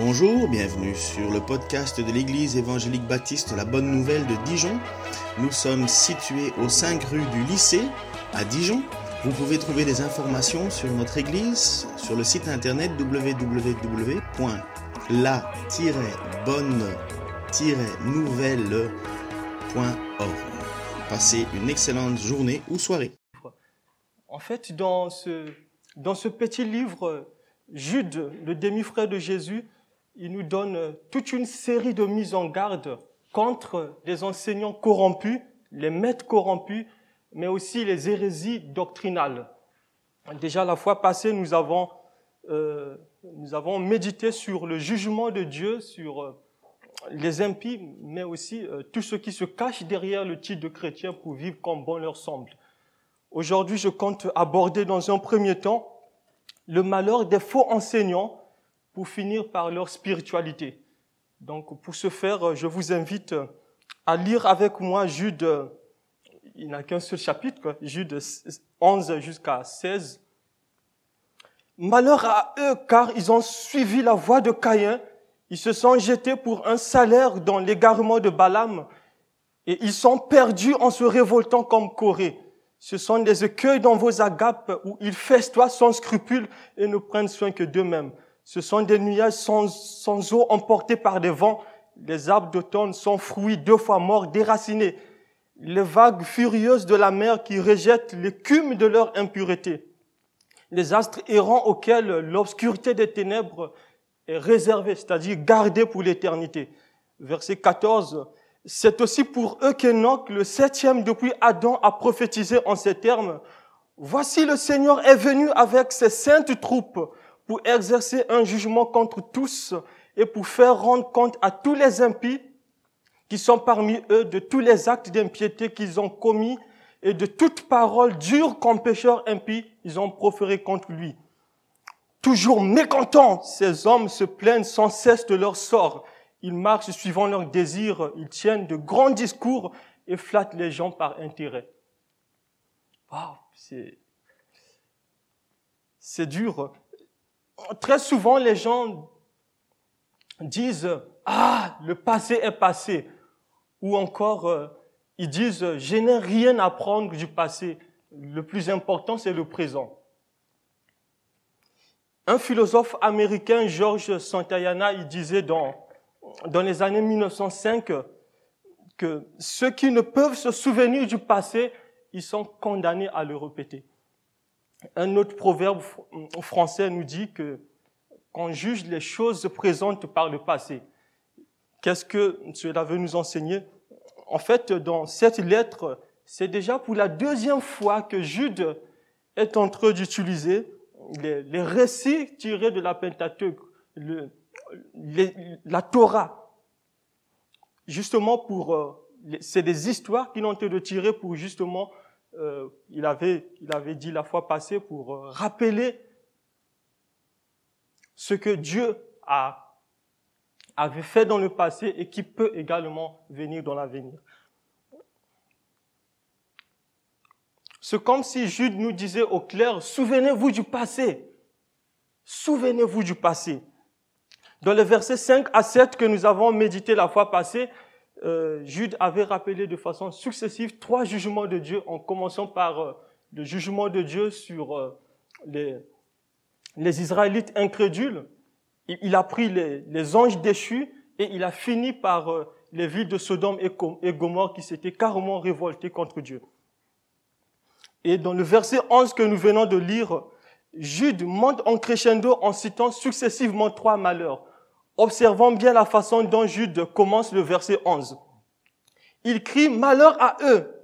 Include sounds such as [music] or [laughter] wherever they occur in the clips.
Bonjour, bienvenue sur le podcast de l'Église évangélique baptiste La Bonne Nouvelle de Dijon. Nous sommes situés aux 5 rue du lycée à Dijon. Vous pouvez trouver des informations sur notre Église sur le site internet www.la-bonne-nouvelle.org. Passez une excellente journée ou soirée. En fait, dans ce, dans ce petit livre, Jude, le demi-frère de Jésus, il nous donne toute une série de mises en garde contre les enseignants corrompus, les maîtres corrompus, mais aussi les hérésies doctrinales. Déjà la fois passée, nous avons, euh, nous avons médité sur le jugement de Dieu, sur euh, les impies, mais aussi euh, tout ce qui se cache derrière le titre de chrétien pour vivre comme bon leur semble. Aujourd'hui, je compte aborder dans un premier temps le malheur des faux enseignants pour finir par leur spiritualité. Donc, pour ce faire, je vous invite à lire avec moi Jude, il n'a qu'un seul chapitre, Jude 11 jusqu'à 16. Malheur à eux, car ils ont suivi la voie de Caïn, ils se sont jetés pour un salaire dans l'égarement de Balaam, et ils sont perdus en se révoltant comme Corée. Ce sont des écueils dans vos agapes où ils festoient sans scrupule et ne prennent soin que d'eux-mêmes. Ce sont des nuages sans, eau emportés par des vents. Les arbres d'automne sont fruits deux fois morts, déracinés. Les vagues furieuses de la mer qui rejettent l'écume de leur impureté. Les astres errants auxquels l'obscurité des ténèbres est réservée, c'est-à-dire gardée pour l'éternité. Verset 14. C'est aussi pour eux qu'Enoch, le septième depuis Adam, a prophétisé en ces termes. Voici le Seigneur est venu avec ses saintes troupes pour exercer un jugement contre tous et pour faire rendre compte à tous les impies qui sont parmi eux de tous les actes d'impiété qu'ils ont commis et de toute parole dure comme pécheurs impies ils ont proféré contre lui. Toujours mécontents, ces hommes se plaignent sans cesse de leur sort ils marchent suivant leurs désirs, ils tiennent de grands discours et flattent les gens par intérêt. c'est, c'est dur. Très souvent, les gens disent, ah, le passé est passé. Ou encore, euh, ils disent, je n'ai rien à prendre du passé. Le plus important, c'est le présent. Un philosophe américain, George Santayana, il disait dans dans les années 1905 que ceux qui ne peuvent se souvenir du passé, ils sont condamnés à le répéter. Un autre proverbe français nous dit que qu'on juge les choses présentes par le passé. Qu'est-ce que cela veut nous enseigner? En fait, dans cette lettre, c'est déjà pour la deuxième fois que Jude est en train d'utiliser les, récits tirés de la Pentateuque, la Torah, justement pour, euh, c'est des histoires qui ont été retirées pour justement, euh, il avait, il avait dit la fois passée pour euh, rappeler ce que Dieu a avait fait dans le passé et qui peut également venir dans l'avenir. C'est comme si Jude nous disait au clair, souvenez-vous du passé. Souvenez-vous du passé. Dans les versets 5 à 7 que nous avons médité la fois passée, euh, Jude avait rappelé de façon successive trois jugements de Dieu, en commençant par euh, le jugement de Dieu sur euh, les, les Israélites incrédules. Il, a pris les, les, anges déchus et il a fini par les villes de Sodome et, et Gomorre qui s'étaient carrément révoltées contre Dieu. Et dans le verset 11 que nous venons de lire, Jude monte en crescendo en citant successivement trois malheurs. Observons bien la façon dont Jude commence le verset 11. Il crie malheur à eux.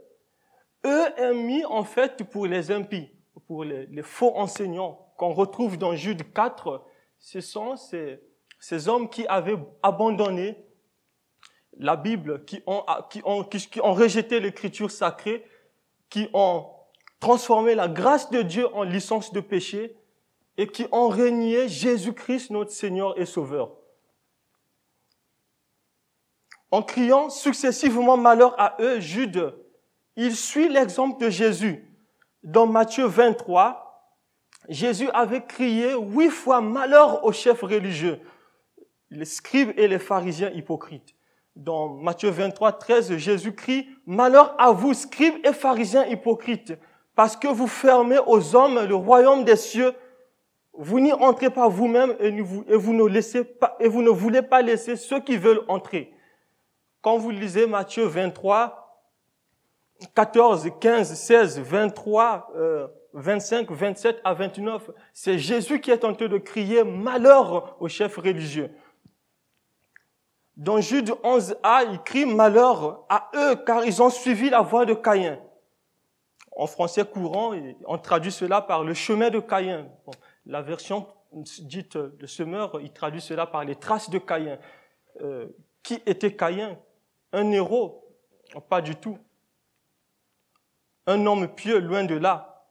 Eux est mis en fait pour les impies, pour les, faux enseignants qu'on retrouve dans Jude 4. Ce sont ces, hommes qui avaient abandonné la Bible, qui ont, qui ont, qui ont rejeté l'écriture sacrée, qui ont transformé la grâce de Dieu en licence de péché et qui ont régné Jésus-Christ, notre Seigneur et Sauveur en criant successivement malheur à eux, Jude, il suit l'exemple de Jésus. Dans Matthieu 23, Jésus avait crié huit fois malheur aux chefs religieux. les scribes et les pharisiens hypocrites. Dans Matthieu 23, 13, Jésus crie, Malheur à vous, scribes et pharisiens hypocrites, parce que vous fermez aux hommes le royaume des cieux. Vous n'y entrez pas vous-même et, vous ne et vous ne voulez pas laisser ceux qui veulent entrer. Quand vous lisez Matthieu 23, 14, 15, 16, 23, 25, 27 à 29, c'est Jésus qui est en train de crier malheur aux chefs religieux. Dans Jude 11a, il crie malheur à eux car ils ont suivi la voie de Caïn. En français courant, on traduit cela par le chemin de Caïn. la version dite de Semeur, il traduit cela par les traces de Caïn. Euh, qui était Caïn? Un héros Pas du tout. Un homme pieux, loin de là.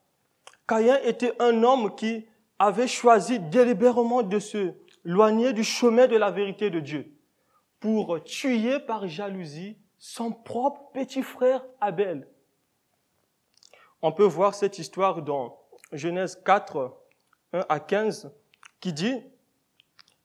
Caïn était un homme qui avait choisi délibérément de se loigner du chemin de la vérité de Dieu pour tuer par jalousie son propre petit frère Abel. On peut voir cette histoire dans Genèse 4, 1 à 15, qui dit,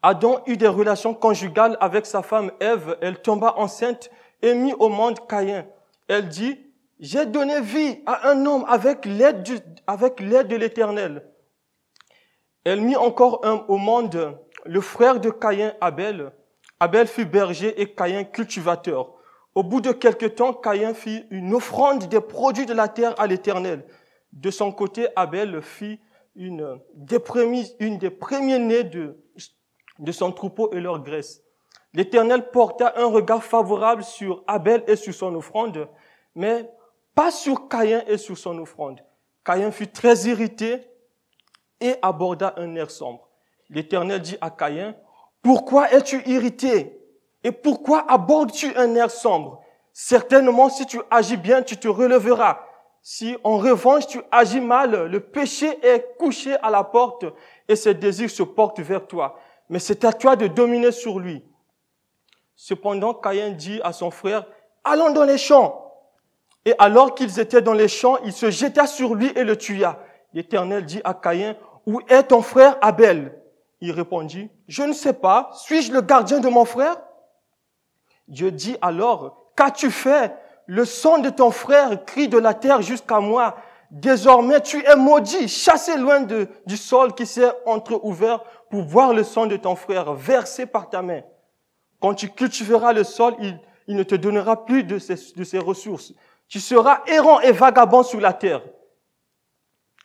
Adam eut des relations conjugales avec sa femme Ève, elle tomba enceinte et mit au monde Caïn. Elle dit, j'ai donné vie à un homme avec l'aide de l'éternel. Elle mit encore un au monde le frère de Caïn, Abel. Abel fut berger et Caïn cultivateur. Au bout de quelque temps, Caïn fit une offrande des produits de la terre à l'Éternel. De son côté, Abel fit une des premiers, une des premiers nés de, de son troupeau et leur graisse. L'Éternel porta un regard favorable sur Abel et sur son offrande, mais pas sur Caïn et sur son offrande. Caïn fut très irrité et aborda un air sombre. L'Éternel dit à Caïn, pourquoi es-tu irrité Et pourquoi abordes-tu un air sombre? Certainement, si tu agis bien, tu te relèveras. Si en revanche tu agis mal, le péché est couché à la porte et ses désirs se portent vers toi. Mais c'est à toi de dominer sur lui. Cependant, Caïn dit à son frère, allons dans les champs. Et alors qu'ils étaient dans les champs, il se jeta sur lui et le tua. L'Éternel dit à Caïn, où est ton frère Abel? Il répondit, je ne sais pas, suis-je le gardien de mon frère? Dieu dit alors, qu'as-tu fait? Le sang de ton frère crie de la terre jusqu'à moi. Désormais, tu es maudit, chassé loin du sol qui s'est entre-ouvert pour voir le sang de ton frère versé par ta main. Quand tu cultiveras le sol, il, il ne te donnera plus de ses, de ressources. Tu seras errant et vagabond sur la terre.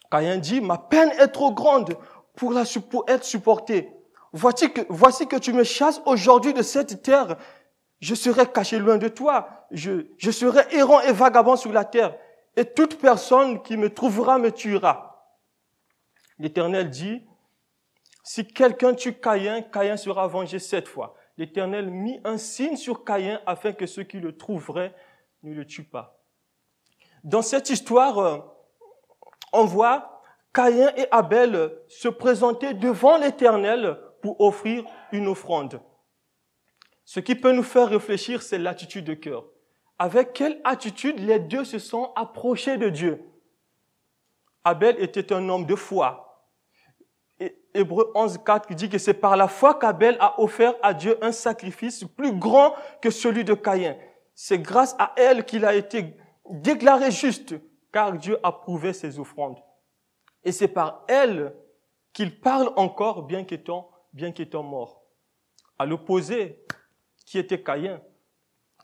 Caïn dit, ma peine est trop grande pour, la, pour être supporté. Voici que, voici que tu me chasses aujourd'hui de cette terre. Je serai caché loin de toi. Je, je serai errant et vagabond sur la terre. Et toute personne qui me trouvera me tuera. L'Éternel dit, si quelqu'un tue Caïn, Caïn sera vengé sept fois. L'Éternel mit un signe sur Caïn afin que ceux qui le trouveraient ne le tuent pas. Dans cette histoire, euh, on voit Caïn et Abel se présentaient devant l'Éternel pour offrir une offrande. Ce qui peut nous faire réfléchir, c'est l'attitude de cœur. Avec quelle attitude les deux se sont approchés de Dieu? Abel était un homme de foi. Hébreu 11.4 dit que c'est par la foi qu'Abel a offert à Dieu un sacrifice plus grand que celui de Caïn. C'est grâce à elle qu'il a été déclaré juste, car Dieu a prouvé ses offrandes. Et c'est par elle qu'il parle encore bien qu'étant, bien qu'étant mort. À l'opposé, qui était Caïn.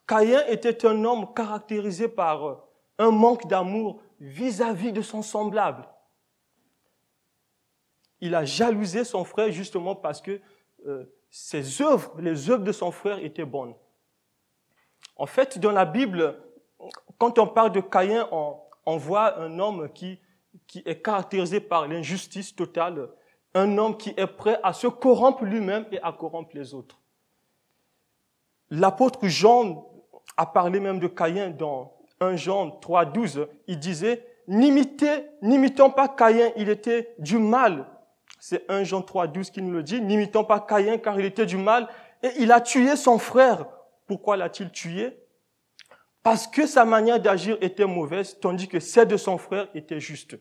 Caïn était un homme caractérisé par un manque d'amour vis-à-vis de son semblable. Il a jalousé son frère justement parce que euh, ses œuvres, les œuvres de son frère étaient bonnes. En fait, dans la Bible, quand on parle de Caïn, on, voit un homme qui qui est caractérisé par l'injustice totale, un homme qui est prêt à se corrompre lui-même et à corrompre les autres. L'apôtre Jean a parlé même de Caïn dans 1 Jean 3, 12. Il disait, n'imitez, n'imitons pas Caïn, il était du mal. C'est 1 Jean 3, 12 qui nous le dit, n'imitons pas Caïn car il était du mal et il a tué son frère. Pourquoi l'a-t-il tué? Parce que sa manière d'agir était mauvaise, tandis que celle de son frère était juste.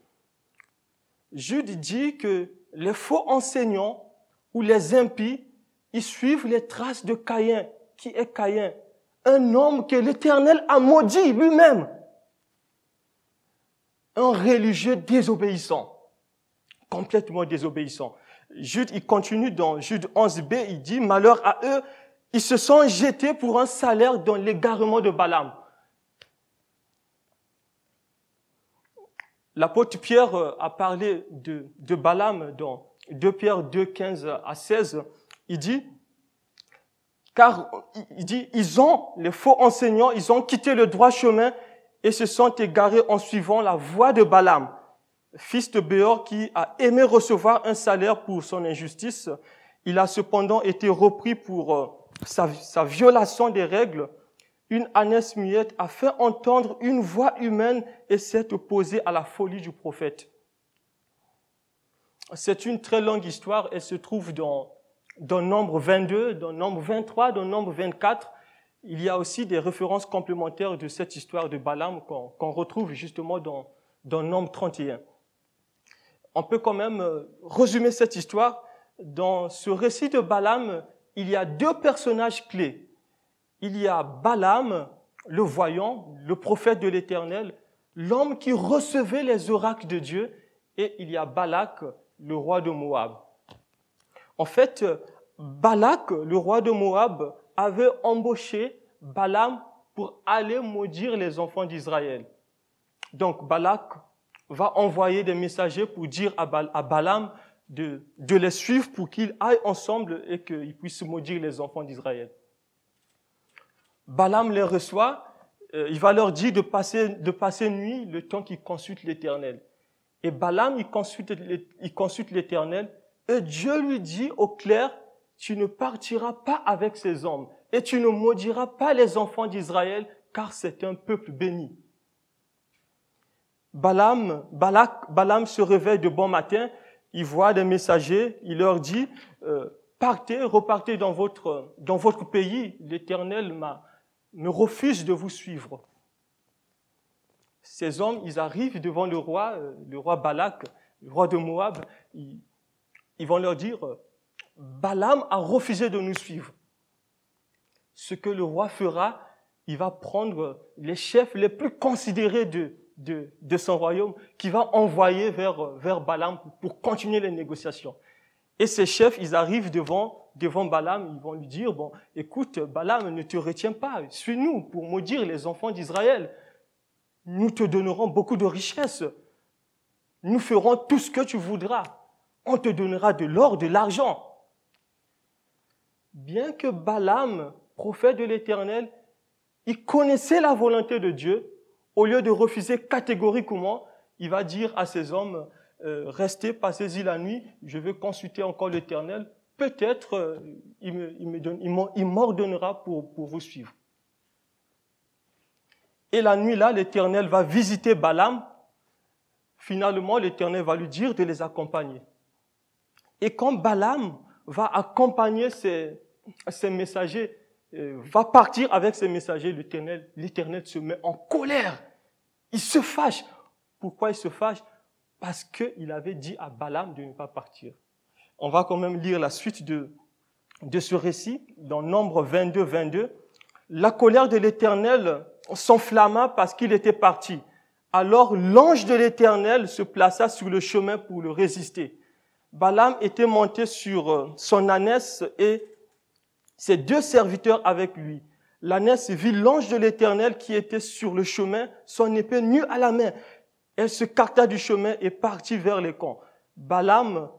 Jude dit que les faux enseignants ou les impies ils suivent les traces de Caïn. Qui est Caïn? Un homme que l'Éternel a maudit lui-même. Un religieux désobéissant. Complètement désobéissant. Jude, il continue dans Jude 11b, il dit, malheur à eux, ils se sont jetés pour un salaire dans l'égarement de Balaam. L'apôtre Pierre euh, a parlé de, de Balaam dans 2 Pierre 2, 15 à 16. Il dit, car il dit, ils ont, les faux enseignants, ils ont quitté le droit chemin et se sont égarés en suivant la voie de Balaam, fils de Béor qui a aimé recevoir un salaire pour son injustice. Il a cependant été repris pour euh, sa, violation des règles une ânesse muette a fait entendre une voix humaine et s'est opposée à la folie du prophète. C'est une très longue histoire. Elle se trouve dans, dans Nombre 22, dans Nombre 23, dans Nombre 24. Il y a aussi des références complémentaires de cette histoire de Balaam qu'on retrouve justement dans, dans Nombre 31. On peut quand même euh, résumer cette histoire. Dans ce récit de Balaam, il y a deux personnages clés il y a Balaam, le voyant, le prophète de l'Éternel, l'homme qui recevait les oracles de Dieu, et il y a Balak, le roi de Moab. En fait, Balak, le roi de Moab, avait embauché Balaam pour aller maudire les enfants d'Israël. Donc Balak va envoyer des messagers pour dire à, Balaam de, de les suivre pour qu'ils aillent ensemble et qu'ils puissent maudire les enfants d'Israël. Balaam les reçoit, euh, il va leur dire de passer, de passer nuit le temps qu'ils consultent l'Éternel. Et Balaam, il consulte, il consulte l'Éternel, et Dieu lui dit au clair, tu ne partiras pas avec ces hommes, et tu ne maudiras pas les enfants d'Israël, car c'est un peuple béni. Balaam, Balak, Balaam se réveille de bon matin, il voit des messagers, il leur dit, euh, partez, repartez dans votre, dans votre pays, l'Éternel me refuse de vous suivre. Ces hommes, ils arrivent devant le roi, euh, le roi Balak, le roi de Moab, ils, vont leur dire, Balaam a refusé de nous suivre. Ce que le roi fera, il va prendre les chefs les plus considérés de, de, son royaume, qui va envoyer vers, vers Balaam pour continuer les négociations. Et ces chefs, ils arrivent devant devant Balaam, ils vont lui dire, bon, écoute, Balaam ne te retient pas, suis-nous pour maudire les enfants d'Israël. Nous te donnerons beaucoup de richesses. Nous ferons tout ce que tu voudras. On te donnera de l'or, de l'argent. Bien que Balaam, prophète de l'Éternel, il connaissait la volonté de Dieu, au lieu de refuser catégoriquement, il va dire à ses hommes, euh, restez, passez-y la nuit, je vais consulter encore l'Éternel peut-être euh, il, m'ordonnera pour, vous suivre. Et la nuit là, l'Éternel va visiter Balaam. Finalement, l'Éternel va lui dire de les accompagner. Et quand Balaam va accompagner ses, ses messagers, euh, va partir avec ses messagers, l'Éternel, l'Éternel se met en colère. Il se fâche. Pourquoi il se fâche? Parce qu'il avait dit à Balaam de ne pas partir on va quand même lire la suite de, de ce récit dans Nombre 22, 22. La colère de l'Éternel s'enflamma parce qu'il était parti. Alors l'ange de l'Éternel se plaça sur le chemin pour le résister. Balaam était monté sur euh, son ânesse et ses deux serviteurs avec lui. L'ânesse vit l'ange de l'Éternel qui était sur le chemin, son épée nue à la main. Elle se carta du chemin et partit vers les camps. Balaam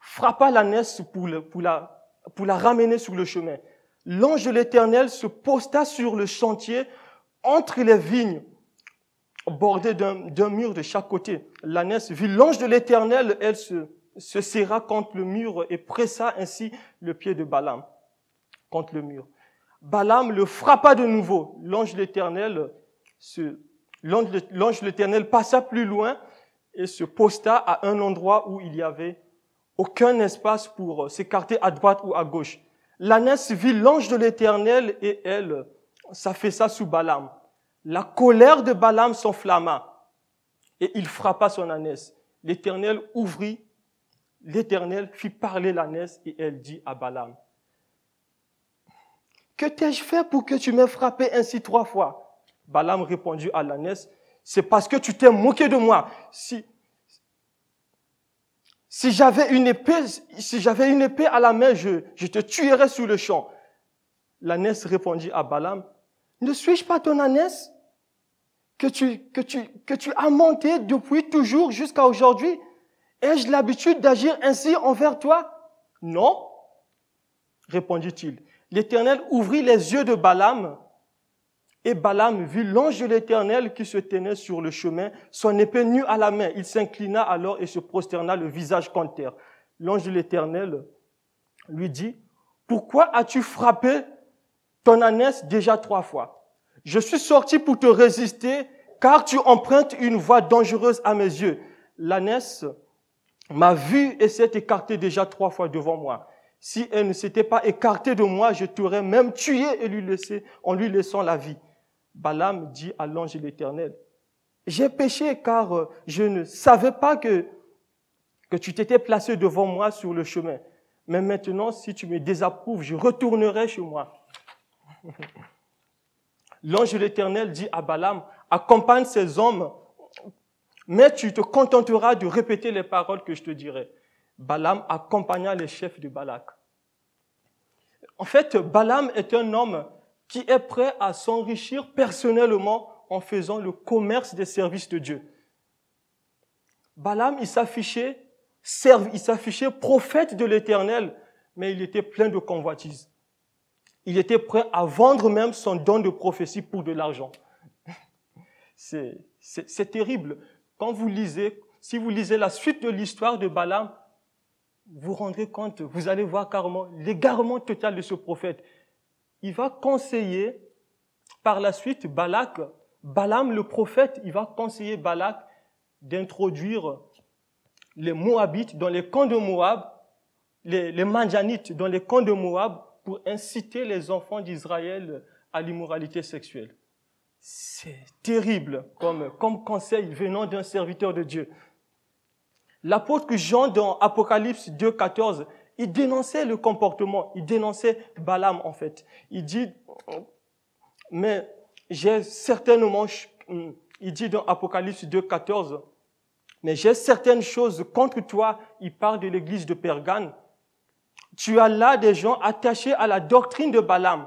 frappa l'ânesse pour, pour, la, pour la ramener sur le chemin. L'ange de l'Éternel se posta sur le chantier entre les vignes, bordées d'un mur de chaque côté. L'ânesse vit l'ange de l'Éternel, elle se serra contre le mur et pressa ainsi le pied de Balaam contre le mur. Balaam le frappa de nouveau. L'ange de l'Éternel, l'ange l'Éternel passa plus loin et se posta à un endroit où il y avait aucun espace pour s'écarter à droite ou à gauche. L'ânesse vit l'ange de l'Éternel et elle s'affaissa sous Balaam. La colère de Balaam s'enflamma et il frappa son ânesse. L'Éternel ouvrit l'Éternel fit parler l'ânesse et elle dit à Balaam, Que t'ai-je fait pour que tu m'aies frappé ainsi trois fois? Balaam répondit à l'ânesse, C'est parce que tu t'es moqué de moi. Si, si j'avais une épée, si j'avais une épée à la main, je, te tuerais sous le champ. L'ânesse répondit à Balaam, Ne suis-je pas ton ânesse? Que tu, que tu, que tu as monté depuis toujours jusqu'à aujourd'hui? Ai-je l'habitude d'agir ainsi envers toi? Non, répondit-il. L'Éternel ouvrit les yeux de Balaam et Balaam vit l'ange de l'Éternel qui se tenait sur le chemin, son épée nue à la main. Il s'inclina alors et se prosterna le visage contre terre. L'ange de l'Éternel lui dit, pourquoi as-tu frappé ton ânesse déjà trois fois? Je suis sorti pour te résister car tu empruntes une voie dangereuse à mes yeux. L'ânesse m'a vu et s'est écartée déjà trois fois devant moi. Si elle ne s'était pas écartée de moi, je t'aurais même tué et lui laissé, en lui laissant la vie. Balaam dit à l'ange de l'Éternel, j'ai péché car euh, je ne savais pas que, que tu t'étais placé devant moi sur le chemin. Mais maintenant, si tu me désapprouves, je retournerai chez moi. [laughs] L'ange de l'Éternel dit à Balaam, accompagne ces hommes mais tu te contenteras de répéter les paroles que je te dirai. Balaam accompagna les chefs de Balak. En fait, Balaam est un homme qui est prêt à s'enrichir personnellement en faisant le commerce des services de Dieu. Balaam, il s'affichait, il s'affichait prophète de l'éternel, mais il était plein de convoitises. Il était prêt à vendre même son don de prophétie pour de l'argent. [laughs] C'est terrible quand vous lisez, si vous lisez la suite de l'histoire de Balaam, vous rendrez compte, vous allez voir carrément l'égarement total de ce prophète. Il va conseiller par la suite Balak, Balaam le prophète, il va conseiller Balak d'introduire les Moabites dans les camps de Moab, les, les Manjanites dans les camps de Moab pour inciter les enfants d'Israël à l'immoralité sexuelle. C'est terrible comme, comme conseil venant d'un serviteur de Dieu. L'apôtre Jean dans Apocalypse 2, 14, il dénonçait le comportement, il dénonçait Balaam en fait. Il dit, mais j'ai certainement, il dit dans Apocalypse 2, 14, mais j'ai certaines choses contre toi. Il parle de l'église de Pergane. Tu as là des gens attachés à la doctrine de Balaam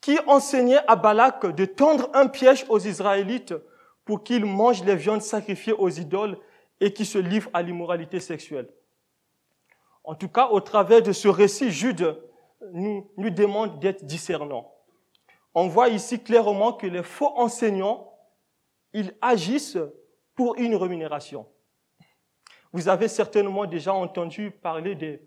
qui enseignait à Balak de tendre un piège aux Israélites pour qu'ils mangent les viandes sacrifiées aux idoles et qui se livrent à l'immoralité sexuelle. En tout cas, au travers de ce récit, Jude nous, nous demande d'être discernants. On voit ici clairement que les faux enseignants, ils agissent pour une rémunération. Vous avez certainement déjà entendu parler des,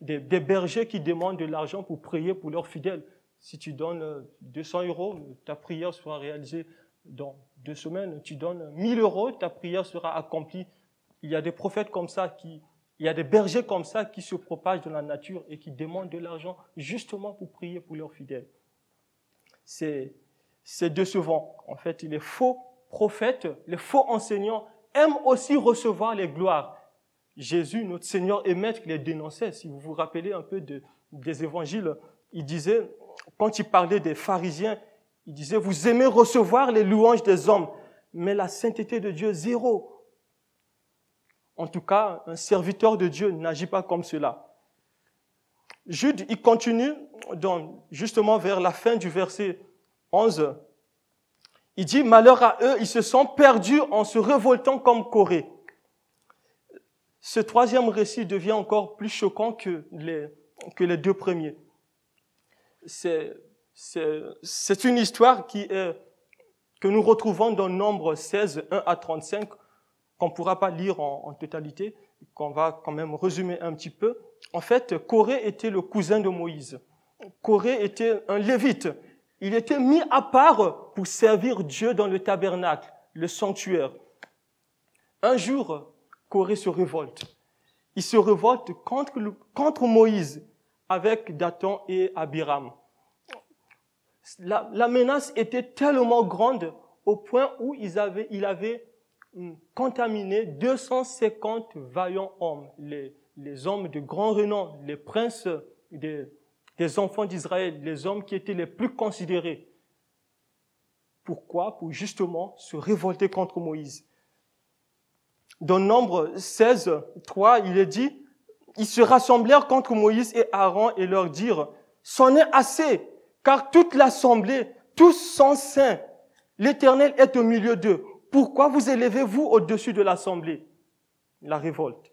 des, des bergers qui demandent de l'argent pour prier pour leurs fidèles. Si tu donnes 200 euros, ta prière sera réalisée dans deux semaines. Tu donnes 1000 euros, ta prière sera accomplie. Il y a des prophètes comme ça qui, il y a des bergers comme ça qui se propagent dans la nature et qui demandent de l'argent justement pour prier pour leurs fidèles. C'est, c'est décevant. En fait, les faux prophètes, les faux enseignants aiment aussi recevoir les gloires. Jésus, notre Seigneur et Maître, les dénonçait. Si vous vous rappelez un peu de, des évangiles, il disait, quand il parlait des pharisiens, il disait, vous aimez recevoir les louanges des hommes, mais la sainteté de Dieu, zéro. En tout cas, un serviteur de Dieu n'agit pas comme cela. Jude, il continue justement vers la fin du verset 11. Il dit, malheur à eux, ils se sont perdus en se révoltant comme Corée. Ce troisième récit devient encore plus choquant que les, que les deux premiers c'est une histoire qui est, que nous retrouvons dans Nombre 16, 1 à 35, qu'on ne pourra pas lire en, en totalité, qu'on va quand même résumer un petit peu. En fait, Corée était le cousin de Moïse. Corée était un lévite. Il était mis à part pour servir Dieu dans le tabernacle, le sanctuaire. Un jour, Corée se révolte. Il se révolte contre, contre Moïse avec Dathan et Abiram. La, menace était tellement grande au point où ils avaient, il avait hum, contaminé 250 vaillants hommes, les, les hommes de grand renom, les princes des, des enfants d'Israël, les hommes qui étaient les plus considérés. Pourquoi? Pour justement se révolter contre Moïse. Dans Nombre 16, 3, il est dit, ils se rassemblèrent contre Moïse et Aaron et leur dirent, c'en est assez, car toute l'assemblée, tous sont saints. L'Éternel est au milieu d'eux. Pourquoi vous élevez-vous au-dessus de l'assemblée? La révolte.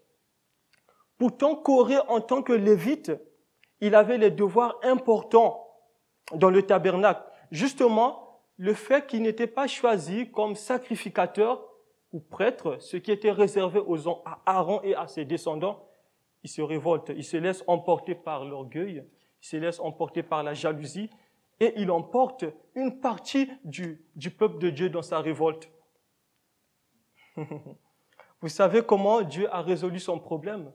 Pourtant, Corée, en tant que lévite, il avait les devoirs importants dans le tabernacle. Justement, le fait qu'il n'était pas choisi comme sacrificateur ou prêtre, ce qui était réservé aux à Aaron et à ses descendants, il se révolte, il se laisse emporter par l'orgueil, il se laisse emporter par la jalousie et il emporte une partie du, du peuple de Dieu dans sa révolte. [laughs] Vous savez comment Dieu a résolu son problème?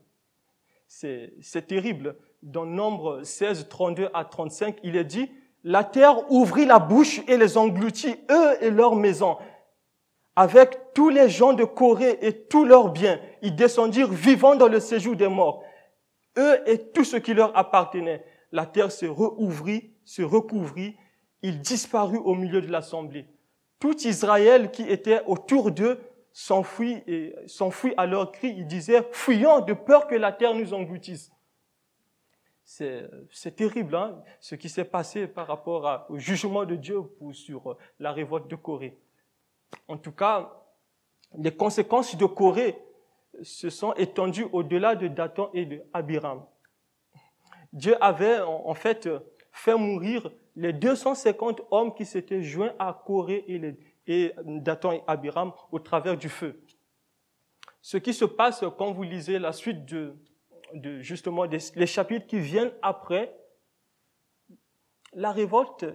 C'est terrible. Dans Nombre 16, 32 à 35, il est dit, la terre ouvrit la bouche et les engloutit, eux et leurs maisons avec tous les gens de Corée et tous leurs biens. Ils descendirent vivants dans le séjour des morts. Eux et tout ce qui leur appartenait. La terre se rouvrit, se recouvrit. Ils disparurent au milieu de l'assemblée. Tout Israël qui était autour d'eux s'enfuit à leur cri. Ils disaient, fuyons de peur que la terre nous engloutisse. C'est terrible hein, ce qui s'est passé par rapport au jugement de Dieu sur la révolte de Corée. En tout cas, les conséquences de Corée se sont étendues au-delà de Dathan et de Abiram. Dieu avait en fait fait mourir les 250 hommes qui s'étaient joints à Corée et, et Dathan et Abiram au travers du feu. Ce qui se passe quand vous lisez la suite de, justement les chapitres qui viennent après, la révolte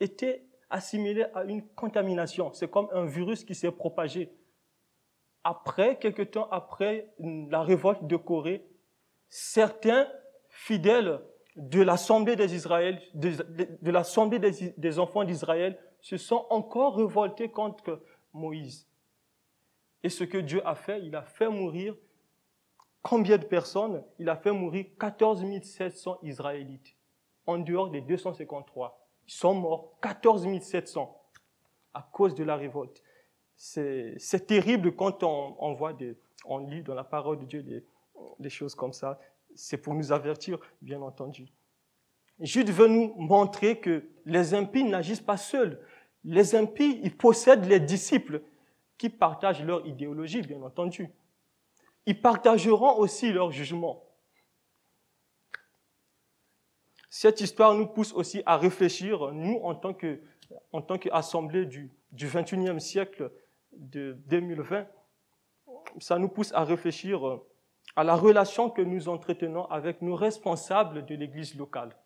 était assimilé à une contamination. C'est comme un virus qui s'est propagé. Après, quelque temps après la révolte de Corée, certains fidèles de l'Assemblée des Israël, de, l'Assemblée des, enfants d'Israël, se sont encore révoltés contre Moïse. Et ce que Dieu a fait, il a fait mourir combien de personnes? Il a fait mourir 14 700 Israélites, en dehors des 253. Ils sont morts, 14 700, à cause de la révolte. C'est terrible quand on, voit on lit dans la parole de Dieu des, choses comme ça. C'est pour nous avertir, bien entendu. Jude veut nous montrer que les impies n'agissent pas seuls. Les impies, ils possèdent les disciples qui partagent leur idéologie, bien entendu. Ils partageront aussi leur jugement. Cette histoire nous pousse aussi à réfléchir, nous, en tant qu'assemblée du, du 21e siècle de 2020, ça nous pousse à réfléchir à la relation que nous entretenons avec nos responsables de l'église locale,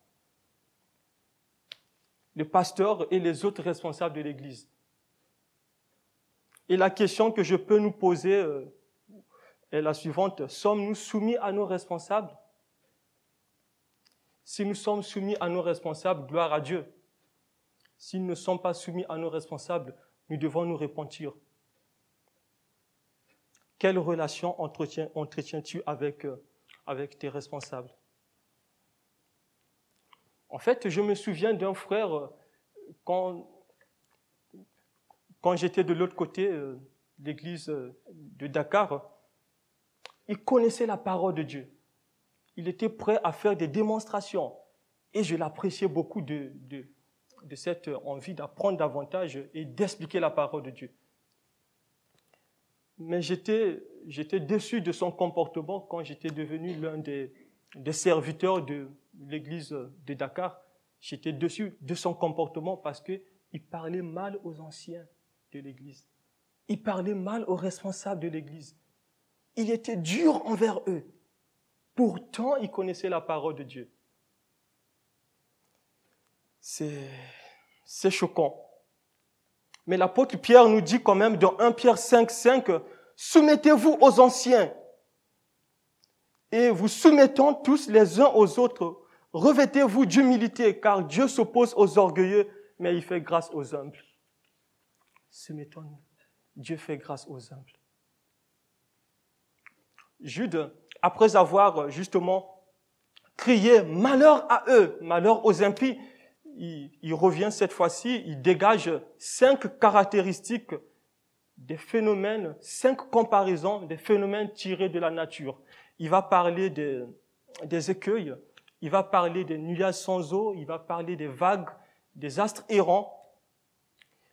les pasteurs et les autres responsables de l'église. Et la question que je peux nous poser euh, est la suivante. Sommes-nous soumis à nos responsables? Si nous sommes soumis à nos responsables, gloire à Dieu. S'ils ne sont pas soumis à nos responsables, nous devons nous repentir. Quelle relation entretiens-tu avec, euh, avec tes responsables? En fait, je me souviens d'un frère, euh, quand, j'étais de l'autre côté euh, de l'église de Dakar, il connaissait la parole de Dieu il était prêt à faire des démonstrations. Et je l'appréciais beaucoup de, cette envie d'apprendre davantage et d'expliquer la parole de Dieu. Mais j'étais, déçu de son comportement quand j'étais devenu l'un des, des serviteurs de l'église de Dakar. J'étais déçu de son comportement parce qu'il parlait mal aux anciens de l'église. Il parlait mal aux responsables de l'église. Il était dur envers eux. Pourtant, il connaissait la parole de Dieu. C'est, c'est choquant. Mais l'apôtre Pierre nous dit quand même dans 1 Pierre 5, 5, soumettez-vous aux anciens et vous soumettons tous les uns aux autres. Revêtez-vous d'humilité, car Dieu s'oppose aux orgueilleux, mais il fait grâce aux humbles. Soumettons-nous. Dieu fait grâce aux humbles. Jude après avoir justement crié malheur à eux, malheur aux impies, il, revient cette fois-ci, il dégage cinq caractéristiques des phénomènes, cinq comparaisons des phénomènes tirés de la nature. Il va parler des, écueils, il va parler des nuages sans eau, il va parler des vagues, des astres errants.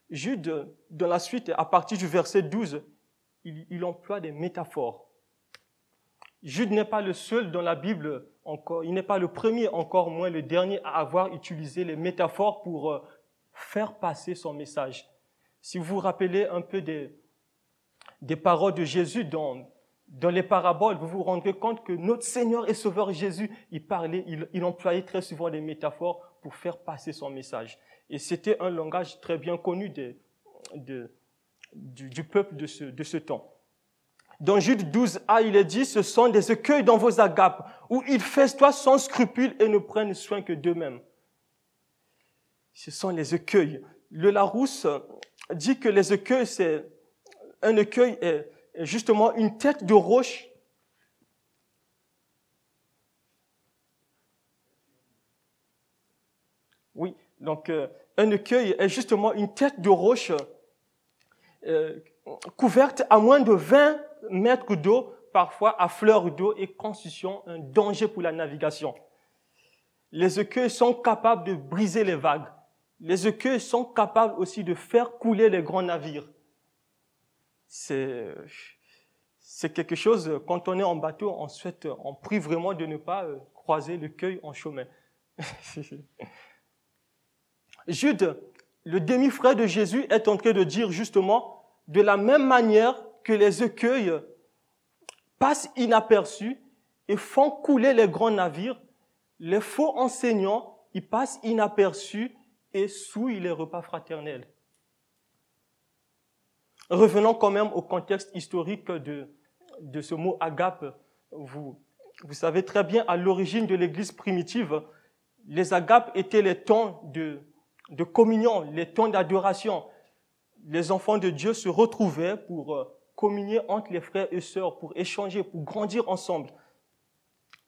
Jude, dans la suite, à partir du verset 12, il, il emploie des métaphores. Jude n'est pas le seul dans la Bible, il n'est pas le premier, encore moins le dernier à avoir utilisé les métaphores pour euh, faire passer son message. Si vous vous rappelez un peu des, des paroles de Jésus dans, dans les paraboles, vous vous rendrez compte que notre Seigneur et Sauveur Jésus, il parlait, il, il employait très souvent des métaphores pour faire passer son message. Et c'était un langage très bien connu de, du, du, peuple de ce, de ce temps. Dans Jude 12a, il est dit, ce sont des écueils dans vos agapes, où ils festoient sans scrupule et ne prennent soin que d'eux-mêmes. Ce sont les écueils. Le Larousse dit que les écueils, c'est un écueil est justement une tête de roche Oui, donc euh, un écueil est justement une tête de roche euh, couverte à moins de 20 mètres d'eau, parfois à fleur d'eau, et constituant un danger pour la navigation. Les écueils sont capables de briser les vagues. Les écueils sont capables aussi de faire couler les grands navires. C'est, c'est quelque chose, quand on est en bateau, on souhaite, on prie vraiment de ne pas euh, croiser l'écueil en chemin. [laughs] Jude, le demi-frère de Jésus, est en train de dire justement, de la même manière que les écueils passent inaperçus et font couler les grands navires, les faux enseignants, ils passent inaperçus et souillent les repas fraternels. Revenons quand même au contexte historique de, de ce mot agape. Vous, vous savez très bien, à l'origine de l'Église primitive, les agapes étaient les temps de, de communion, les temps d'adoration. Les enfants de Dieu se retrouvaient pour euh, communier entre les frères et sœurs, pour échanger, pour grandir ensemble.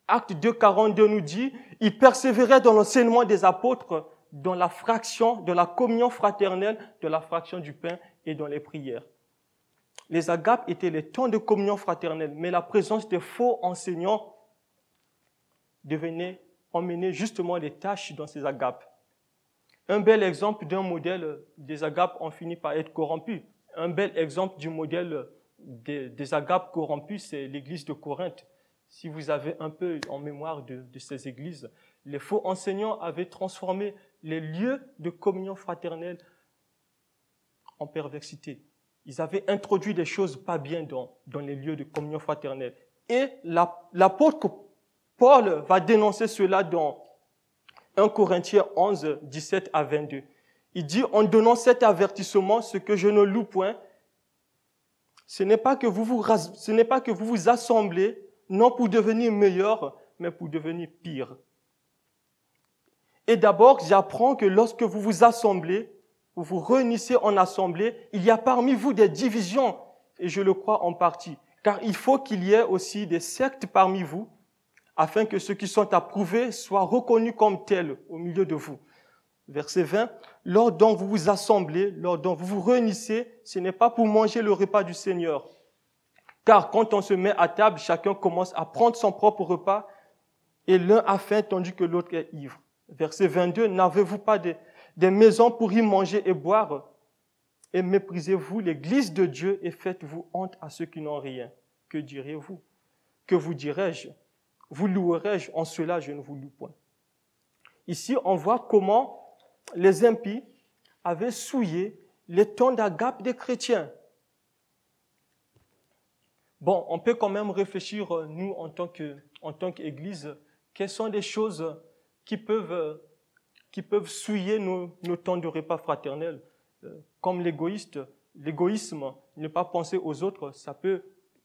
Acte 2, 42 nous dit, ils persévéraient dans l'enseignement des apôtres, dans la fraction, de la communion fraternelle, de la fraction du pain et dans les prières. Les agapes étaient les temps de communion fraternelle, mais la présence des faux enseignants devenait, emmenait justement les tâches dans ces agapes. Un bel exemple d'un modèle des agapes ont fini par être corrompus. Un bel exemple du modèle des, agapes corrompus, c'est l'église de Corinthe. Si vous avez un peu en mémoire de, de ces églises, les faux enseignants avaient transformé les lieux de communion fraternelle en perversité. Ils avaient introduit des choses pas bien dans, dans les lieux de communion fraternelle. Et l'apôtre Paul va dénoncer cela dans 1 Corinthiens 11, 17 à 22. Il dit, en donnant cet avertissement, ce que je ne loue point, ce n'est pas que vous vous, assemblez, non pour devenir meilleur, mais pour devenir pire. Et d'abord, j'apprends que lorsque vous vous assemblez, vous vous réunissez en assemblée, il y a parmi vous des divisions, et je le crois en partie, car il faut qu'il y ait aussi des sectes parmi vous, afin que ceux qui sont approuvés soient reconnus comme tels au milieu de vous. Verset 20, lors dont vous vous assemblez, lors dont vous vous réunissez, ce n'est pas pour manger le repas du Seigneur. Car quand on se met à table, chacun commence à prendre son propre repas, et l'un a faim tandis que l'autre est ivre. Verset 22, n'avez-vous pas des, maisons pour y manger et boire? Et méprisez-vous l'église de Dieu et faites-vous honte à ceux qui n'ont rien. Que direz-vous? Que vous dirai-je vous louerai-je En cela, je ne vous loue point. Ici, on voit comment les impies avaient souillé les tons d'agape des chrétiens. Bon, on peut quand même réfléchir, euh, nous, en tant que, en tant qu'Église, quelles sont des choses qui peuvent, euh, qui peuvent souiller nos, nos temps de repas fraternels, euh, comme l'égoïste, l'égoïsme, ne pas penser aux autres, ça peut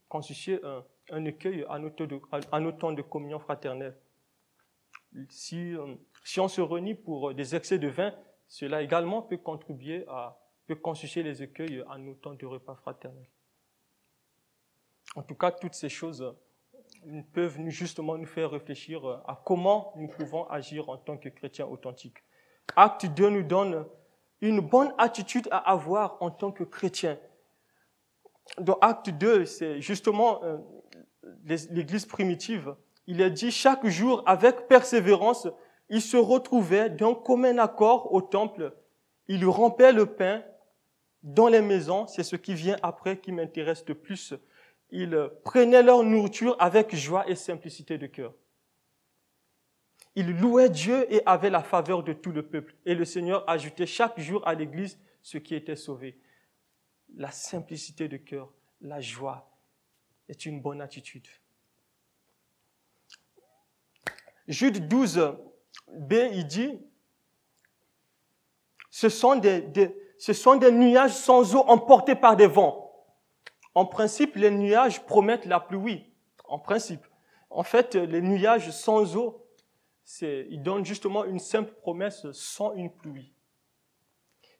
constituer un, un écueil à notre, à temps de communion fraternelle. Si, si on se réunit pour des excès de vin, cela également peut contribuer à, peut constituer les écueils à nos temps de repas fraternels. En tout cas, toutes ces choses peuvent justement nous faire réfléchir à comment nous pouvons agir en tant que chrétiens authentiques. Acte 2 nous donne une bonne attitude à avoir en tant que chrétien. Dans Acte 2, c'est justement euh, l'Église primitive. Il est dit chaque jour, avec persévérance, ils se retrouvaient d'un commun accord au temple. Ils rampaient le pain dans les maisons. C'est ce qui vient après qui m'intéresse le plus. Ils prenaient leur nourriture avec joie et simplicité de cœur. Ils louaient Dieu et avaient la faveur de tout le peuple. Et le Seigneur ajoutait chaque jour à l'Église ce qui était sauvé. La simplicité de cœur, la joie est une bonne attitude. Jude 12, B, il dit, ce sont des, nuages sans eau emportés par des vents. En principe, les nuages promettent la pluie. En principe. En fait, les nuages sans eau il donne justement une simple promesse sans une pluie.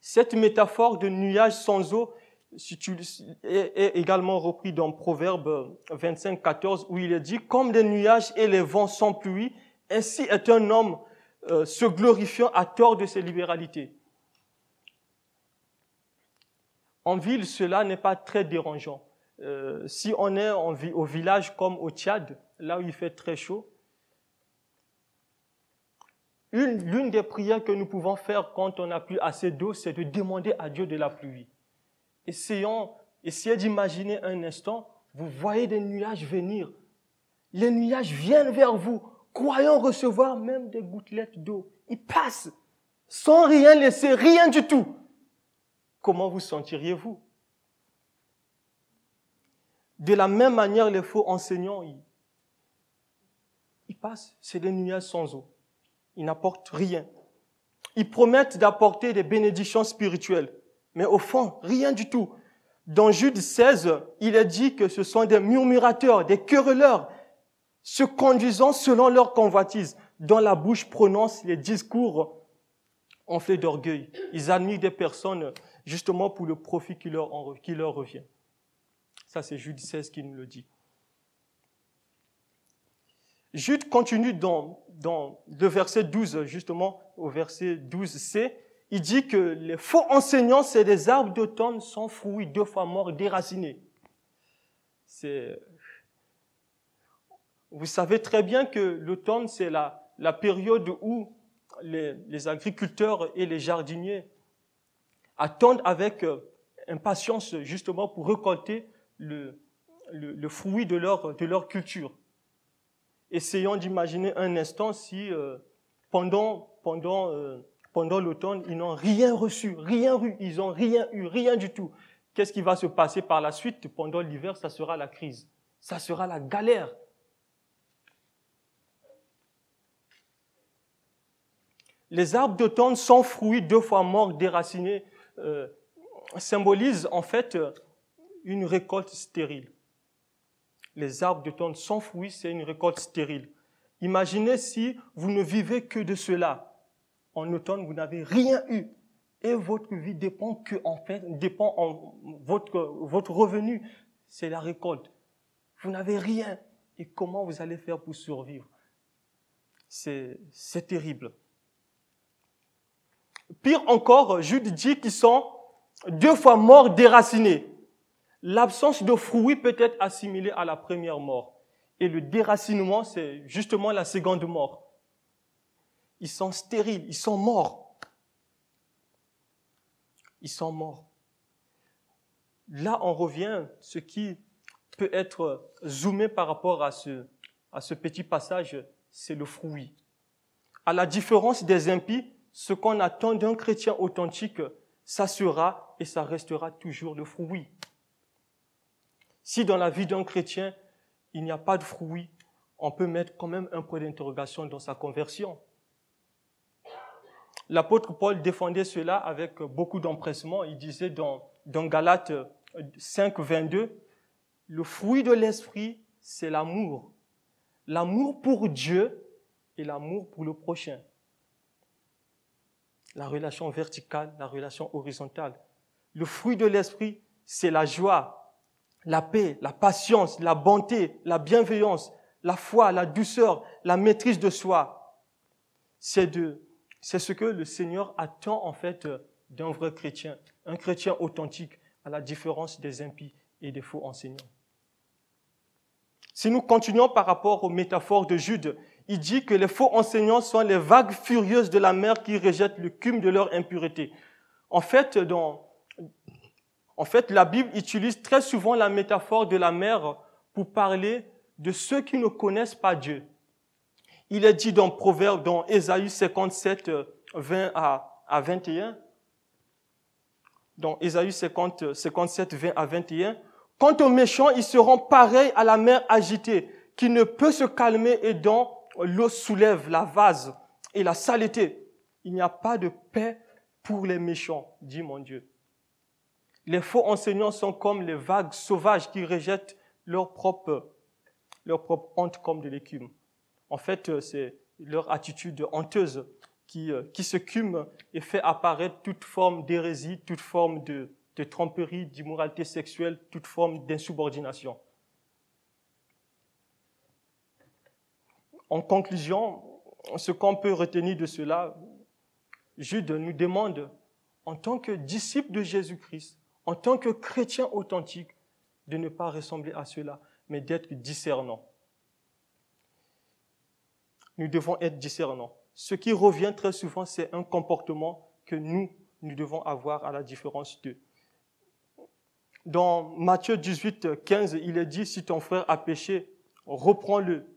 Cette métaphore de nuage sans eau est également repris dans Proverbe 25, 14, où il est dit, comme des nuages et les vents sans pluie, ainsi est un homme euh, se glorifiant à tort de ses libéralités. En ville, cela n'est pas très dérangeant. Euh, si on est au village comme au Tchad, là où il fait très chaud, L'une des prières que nous pouvons faire quand on n'a plus assez d'eau, c'est de demander à Dieu de la pluie. Essayons, essayez d'imaginer un instant, vous voyez des nuages venir. Les nuages viennent vers vous, croyant recevoir même des gouttelettes d'eau. Ils passent sans rien laisser, rien du tout. Comment vous sentiriez-vous? De la même manière, les faux enseignants, ils, passent, c'est des nuages sans eau. Ils n'apportent rien. Ils promettent d'apporter des bénédictions spirituelles, mais au fond, rien du tout. Dans Jude 16, il est dit que ce sont des murmurateurs, des querelleurs, se conduisant selon leur convoitise, dont la bouche prononce les discours enflés d'orgueil. Ils admirent des personnes justement pour le profit qui leur, revient. Ça, c'est Jude 16 qui nous le dit. Jude continue dans, dans le verset 12, justement, au verset 12c, il dit que les faux enseignants, c'est des arbres d'automne sans fruits, deux fois morts, déracinés. C'est... Vous savez très bien que l'automne, c'est la, la période où les, agriculteurs et les jardiniers attendent avec euh, impatience justement pour récolter le, le, le fruit de leur, de leur culture essayons d'imaginer un instant si euh, pendant, pendant, euh, pendant l'automne, ils n'ont rien reçu, rien eu, ils n'ont rien eu, rien du tout. Qu'est-ce qui va se passer par la suite? Pendant l'hiver, ça sera la crise, ça sera la galère. Les arbres d'automne sans fruits, deux fois morts, déracinés, euh, symbolisent en fait une récolte stérile les arbres d'automne sans fruits, c'est une récolte stérile. Imaginez si vous ne vivez que de cela. En automne, vous n'avez rien eu. Et votre vie dépend que, en fait, dépend en votre, votre revenu. C'est la récolte. Vous n'avez rien. Et comment vous allez faire pour survivre? C'est, c'est terrible. Pire encore, Jude dit qu'ils sont deux fois morts déracinés. L'absence de fruits peut être assimilée à la première mort. Et le déracinement, c'est justement la seconde mort. Ils sont stériles, ils sont morts. Ils sont morts. Là, on revient, ce qui peut être zoomé par rapport à ce, à ce petit passage, c'est le fruit. À la différence des impies, ce qu'on attend d'un chrétien authentique, ça sera et ça restera toujours le fruit. Si dans la vie d'un chrétien, il n'y a pas de fruit, on peut mettre quand même un point d'interrogation dans sa conversion. L'apôtre Paul défendait cela avec beaucoup d'empressement. Il disait dans, dans Galates 5, 22, le fruit de l'esprit, c'est l'amour. L'amour pour Dieu et l'amour pour le prochain. La relation verticale, la relation horizontale. Le fruit de l'esprit, c'est la joie, la paix, la patience, la bonté, la bienveillance, la foi, la douceur, la maîtrise de soi. C'est de, c'est ce que le Seigneur attend en fait d'un vrai chrétien, un chrétien authentique, à la différence des impies et des faux enseignants. Si nous continuons par rapport aux métaphores de Jude, il dit que les faux enseignants sont les vagues furieuses de la mer qui rejettent le cume de leur impureté. En fait, en fait, la Bible utilise très souvent la métaphore de la mer pour parler de ceux qui ne connaissent pas Dieu. Il est dit dans Proverbe, dans Ésaïe 57, 20 à, à 21, dans Ésaïe 50, 57, 20 à 21, Quant aux méchants, ils seront pareils à la mer agitée, qui ne peut se calmer et dont l'eau soulève la vase et la saleté. Il n'y a pas de paix pour les méchants, dit mon Dieu. Les faux enseignants sont comme les vagues sauvages qui rejettent leur propre, leur propre honte comme de l'écume. En fait, c'est leur attitude honteuse qui, qui se cume et fait apparaître toute forme d'hérésie, toute forme de, de tromperie, d'immoralité sexuelle, toute forme d'insubordination. En conclusion, ce qu'on peut retenir de cela, Jude nous demande, en tant que disciple de Jésus-Christ, en tant que chrétien authentique, de ne pas ressembler à cela, mais d'être discernant. Nous devons être discernants. Ce qui revient très souvent, c'est un comportement que nous, nous devons avoir à la différence d'eux. Dans Matthieu 18, 15, il est dit, si ton frère a péché, reprends-le.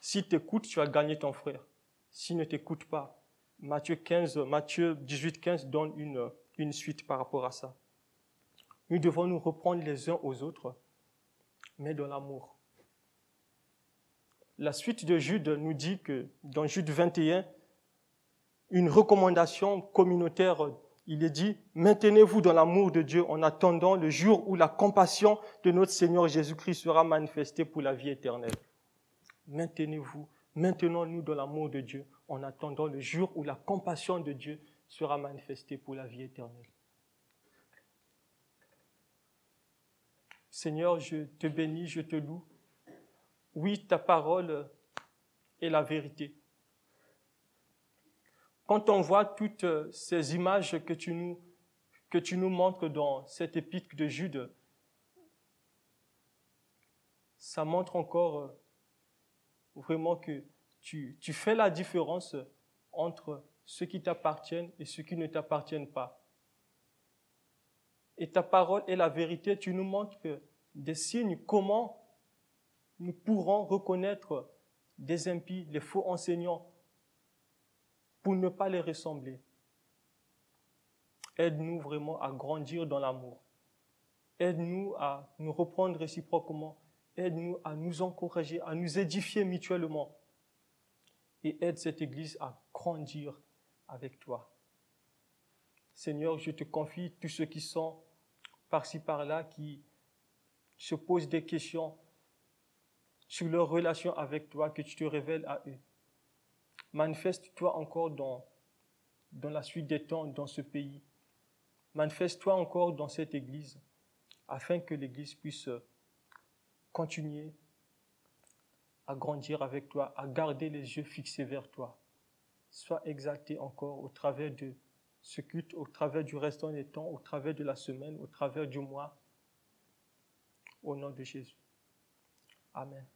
Si t'écoutes, tu as gagné ton frère. S'il ne t'écoute pas, Matthieu 15, Matthieu 18, 15 donne une, une suite par rapport à ça. Nous devons nous reprendre les uns aux autres, mais dans l'amour. La suite de Jude nous dit que dans Jude 21, une recommandation communautaire il est dit, maintenez-vous dans l'amour de Dieu en attendant le jour où la compassion de notre Seigneur Jésus-Christ sera manifestée pour la vie éternelle. Maintenez-vous, maintenons-nous dans l'amour de Dieu en attendant le jour où la compassion de Dieu sera manifestée pour la vie éternelle. Seigneur, je te bénis, je te loue. Oui, ta parole est la vérité. Quand on voit toutes ces images que tu nous, montres dans cette épître de Jude, ça montre encore vraiment que tu, tu fais la différence entre ceux qui t'appartiennent et ceux qui ne t'appartiennent pas. Et ta parole est la vérité. Tu nous montres des signes comment nous pourrons reconnaître des impies, les faux enseignants, pour ne pas les ressembler. Aide-nous vraiment à grandir dans l'amour. Aide-nous à nous reprendre réciproquement. Aide-nous à nous encourager, à nous édifier mutuellement. Et aide cette Église à grandir avec toi. Seigneur, je te confie tous ceux qui sont par-ci par-là, qui se posent des questions sur leur relation avec toi, que tu te révèles à eux. Manifeste-toi encore dans, dans la suite des temps dans ce pays. Manifeste-toi encore dans cette Église afin que l'Église puisse continuer à grandir avec toi, à garder les yeux fixés vers toi. Sois exalté encore au travers de ce culte, au travers du restant des temps, au travers de la semaine, au travers du mois. Au nom de Jésus. Amen.